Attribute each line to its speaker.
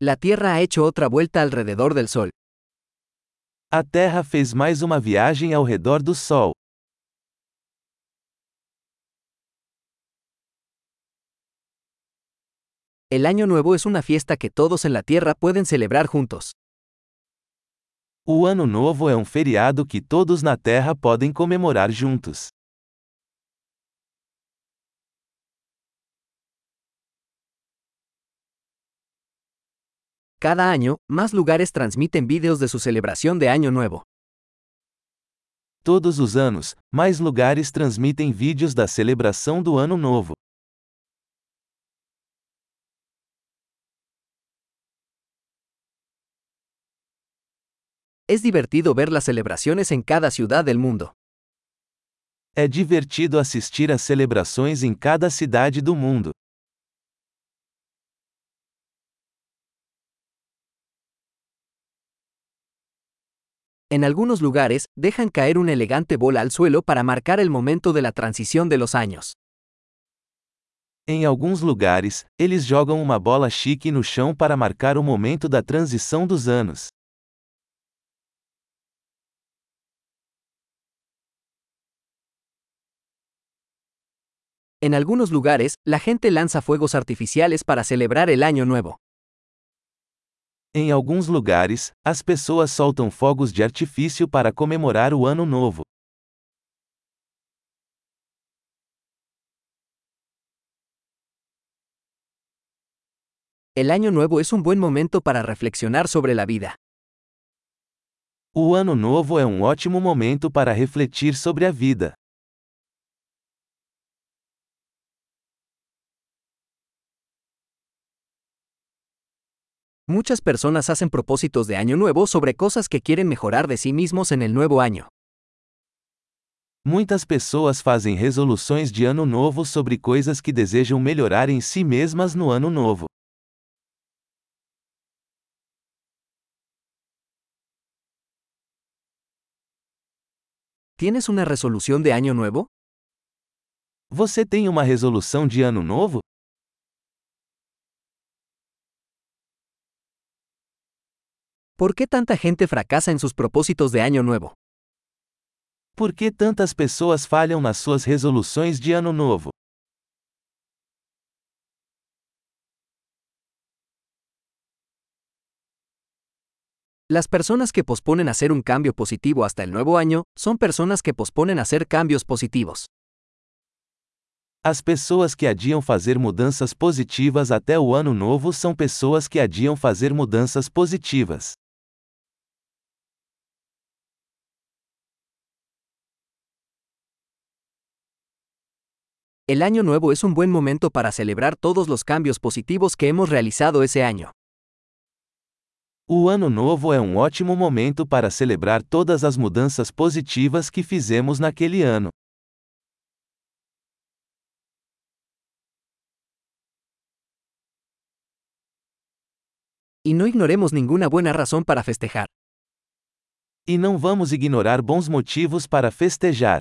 Speaker 1: La Tierra ha hecho otra vuelta alrededor del Sol.
Speaker 2: A Terra fez mais uma viagem ao redor do Sol.
Speaker 1: El Año Nuevo es una fiesta que todos en la Tierra pueden celebrar juntos.
Speaker 2: O Ano Novo é um feriado que todos na Terra podem comemorar juntos.
Speaker 1: Cada año, más lugares transmiten vídeos de su celebración de Año Nuevo.
Speaker 2: Todos os anos, mais lugares transmitem vídeos da celebração do Ano Novo.
Speaker 1: Es divertido ver las celebraciones en cada ciudad del mundo.
Speaker 2: É divertido assistir às celebrações em cada cidade do mundo.
Speaker 1: En algunos lugares, dejan caer una elegante bola al suelo para marcar el momento de la transición de los años.
Speaker 2: Em alguns lugares, eles jogam uma bola chique no chão para marcar o momento da transição dos anos.
Speaker 1: En algunos lugares, la gente lanza fuegos artificiales para celebrar el Año Nuevo.
Speaker 2: Em alguns lugares, as pessoas soltam fogos de artifício para comemorar o Ano Novo.
Speaker 1: El Año Nuevo es un buen momento para reflexionar sobre la vida.
Speaker 2: O Ano Novo é um ótimo momento para refletir sobre a vida.
Speaker 1: Muchas personas hacen propósitos de Año Nuevo sobre cosas que quieren mejorar de sí mismos en el nuevo año.
Speaker 2: Muitas pessoas fazem resoluções de ano novo sobre coisas que desejam melhorar em si mesmas no ano novo.
Speaker 1: ¿Tienes una resolución de Año Nuevo?
Speaker 2: Você tem uma resolução de ano novo?
Speaker 1: ¿Por qué tanta gente fracasa en sus propósitos de Año Nuevo?
Speaker 2: Por que tantas pessoas falham nas suas resoluções de ano novo?
Speaker 1: Las personas que posponen hacer un cambio positivo hasta el nuevo año son personas que posponen hacer cambios positivos.
Speaker 2: As pessoas que adiam fazer mudanças positivas até o ano novo são pessoas que adiam fazer mudanças positivas.
Speaker 1: El Año Nuevo es un buen momento para celebrar todos los cambios positivos que hemos realizado ese año.
Speaker 2: O Ano Novo é um ótimo momento para celebrar todas as mudanças positivas que fizemos naquele ano.
Speaker 1: Y no ignoremos ninguna buena razón para festejar.
Speaker 2: E não vamos ignorar bons motivos para festejar.